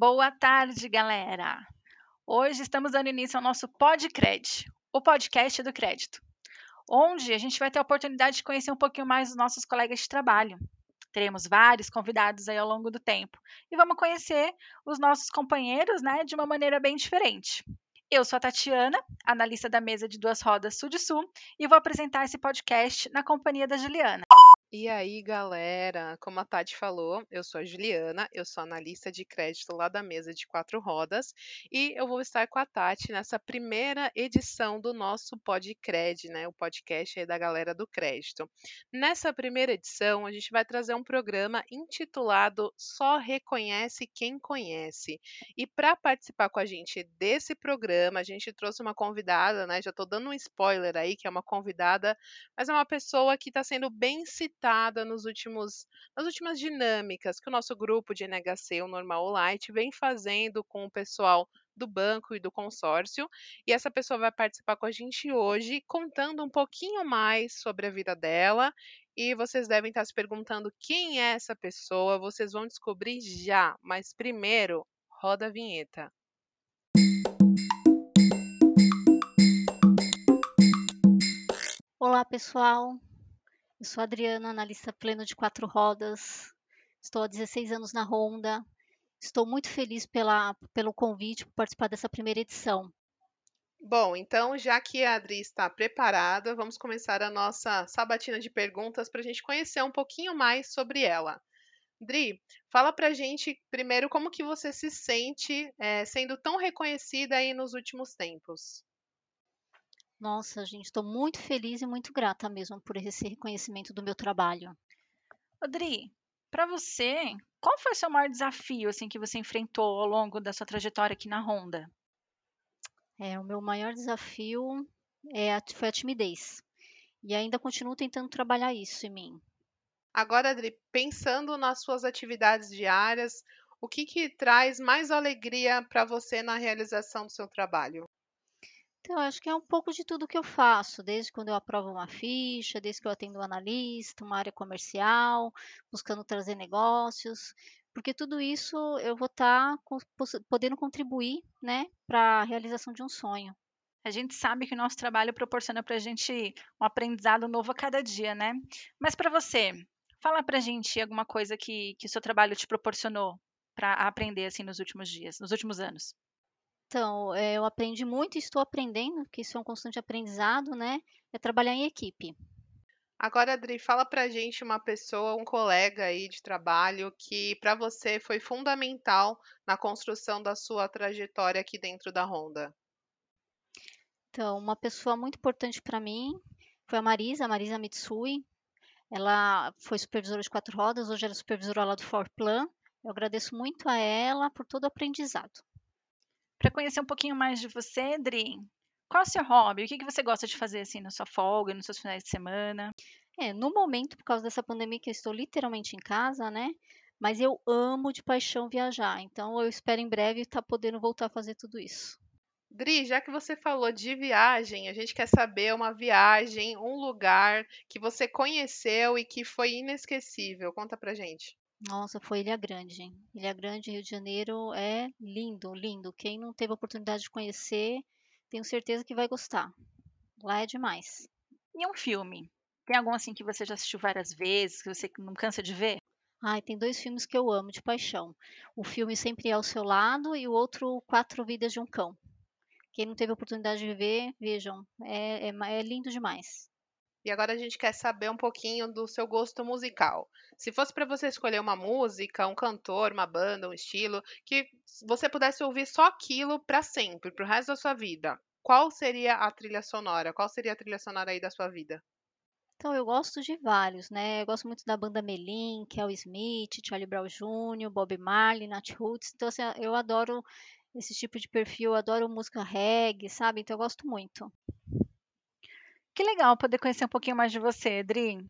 Boa tarde, galera! Hoje estamos dando início ao nosso PodCred, o podcast do crédito, onde a gente vai ter a oportunidade de conhecer um pouquinho mais dos nossos colegas de trabalho. Teremos vários convidados aí ao longo do tempo e vamos conhecer os nossos companheiros né, de uma maneira bem diferente. Eu sou a Tatiana, analista da mesa de duas rodas Sul de Sul, e vou apresentar esse podcast na companhia da Juliana. E aí, galera, como a Tati falou, eu sou a Juliana, eu sou analista de crédito lá da mesa de quatro rodas e eu vou estar com a Tati nessa primeira edição do nosso Podcred, né, o podcast aí da galera do crédito. Nessa primeira edição, a gente vai trazer um programa intitulado Só Reconhece Quem Conhece. E para participar com a gente desse programa, a gente trouxe uma convidada, né, já estou dando um spoiler aí, que é uma convidada, mas é uma pessoa que está sendo bem citada nos últimos, nas últimas dinâmicas que o nosso grupo de NHC, o Normal Light, vem fazendo com o pessoal do banco e do consórcio. E essa pessoa vai participar com a gente hoje, contando um pouquinho mais sobre a vida dela. E vocês devem estar se perguntando quem é essa pessoa. Vocês vão descobrir já. Mas primeiro, roda a vinheta. Olá, pessoal. Eu sou Adriana, analista pleno de quatro rodas. Estou há 16 anos na Honda. Estou muito feliz pela, pelo convite por participar dessa primeira edição. Bom, então, já que a Adri está preparada, vamos começar a nossa sabatina de perguntas para a gente conhecer um pouquinho mais sobre ela. Dri, fala pra gente primeiro como que você se sente é, sendo tão reconhecida aí nos últimos tempos. Nossa, gente, estou muito feliz e muito grata mesmo por esse reconhecimento do meu trabalho. Adri, para você, qual foi o seu maior desafio assim que você enfrentou ao longo da sua trajetória aqui na Honda? É, o meu maior desafio é a, foi a timidez. E ainda continuo tentando trabalhar isso em mim. Agora, Adri, pensando nas suas atividades diárias, o que, que traz mais alegria para você na realização do seu trabalho? Então, acho que é um pouco de tudo que eu faço, desde quando eu aprovo uma ficha, desde que eu atendo um analista, uma área comercial, buscando trazer negócios, porque tudo isso eu vou estar tá podendo contribuir, né, para a realização de um sonho. A gente sabe que o nosso trabalho proporciona para a gente um aprendizado novo a cada dia, né? Mas para você, fala para a gente alguma coisa que, que o seu trabalho te proporcionou para aprender assim nos últimos dias, nos últimos anos. Então, eh, eu aprendi muito e estou aprendendo, que isso é um constante aprendizado, né? É trabalhar em equipe. Agora, Adri, fala pra gente uma pessoa, um colega aí de trabalho que para você foi fundamental na construção da sua trajetória aqui dentro da Honda. Então, uma pessoa muito importante para mim foi a Marisa, a Marisa Mitsui. Ela foi supervisora de quatro rodas, hoje ela é supervisora lá do Forplan. Eu agradeço muito a ela por todo o aprendizado. Para conhecer um pouquinho mais de você, Dri, qual é o seu hobby? O que, que você gosta de fazer assim na sua folga, nos seus finais de semana? É, no momento, por causa dessa pandemia que eu estou literalmente em casa, né? Mas eu amo de paixão viajar, então eu espero em breve estar tá podendo voltar a fazer tudo isso. Dri, já que você falou de viagem, a gente quer saber uma viagem, um lugar que você conheceu e que foi inesquecível. Conta pra gente. Nossa, foi Ilha Grande. Ilha Grande, Rio de Janeiro é lindo, lindo. Quem não teve a oportunidade de conhecer, tenho certeza que vai gostar. Lá é demais. E um filme? Tem algum assim que você já assistiu várias vezes, que você não cansa de ver? Ai, tem dois filmes que eu amo de paixão. O filme Sempre é ao Seu Lado e o outro Quatro Vidas de um Cão. Quem não teve a oportunidade de ver, vejam. É, é, é lindo demais. E agora a gente quer saber um pouquinho do seu gosto musical. Se fosse para você escolher uma música, um cantor, uma banda, um estilo, que você pudesse ouvir só aquilo para sempre, para o resto da sua vida, qual seria a trilha sonora? Qual seria a trilha sonora aí da sua vida? Então, eu gosto de vários, né? Eu gosto muito da banda Melim, Kel Smith, Charlie Brown Jr., Bob Marley, Nat Roots. Então, assim, eu adoro esse tipo de perfil, eu adoro música reggae, sabe? Então, eu gosto muito. Que legal poder conhecer um pouquinho mais de você, Adri.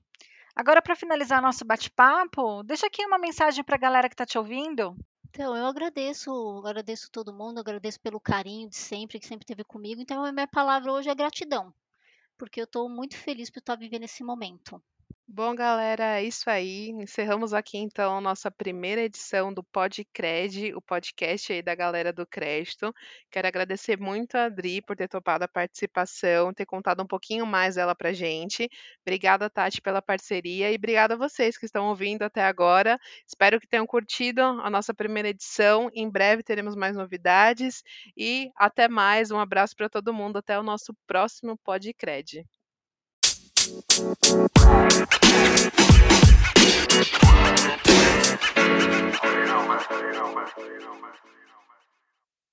Agora, para finalizar nosso bate-papo, deixa aqui uma mensagem para a galera que está te ouvindo. Então, eu agradeço, agradeço todo mundo, agradeço pelo carinho de sempre, que sempre teve comigo. Então, a minha palavra hoje é gratidão, porque eu estou muito feliz por estar vivendo esse momento. Bom, galera, é isso aí. Encerramos aqui então nossa primeira edição do Podcred, o podcast aí da galera do Crédito. Quero agradecer muito a Adri por ter topado a participação, ter contado um pouquinho mais dela pra gente. Obrigada, Tati, pela parceria e obrigada a vocês que estão ouvindo até agora. Espero que tenham curtido a nossa primeira edição. Em breve teremos mais novidades e até mais. Um abraço para todo mundo. Até o nosso próximo Podcred. You know, man. You.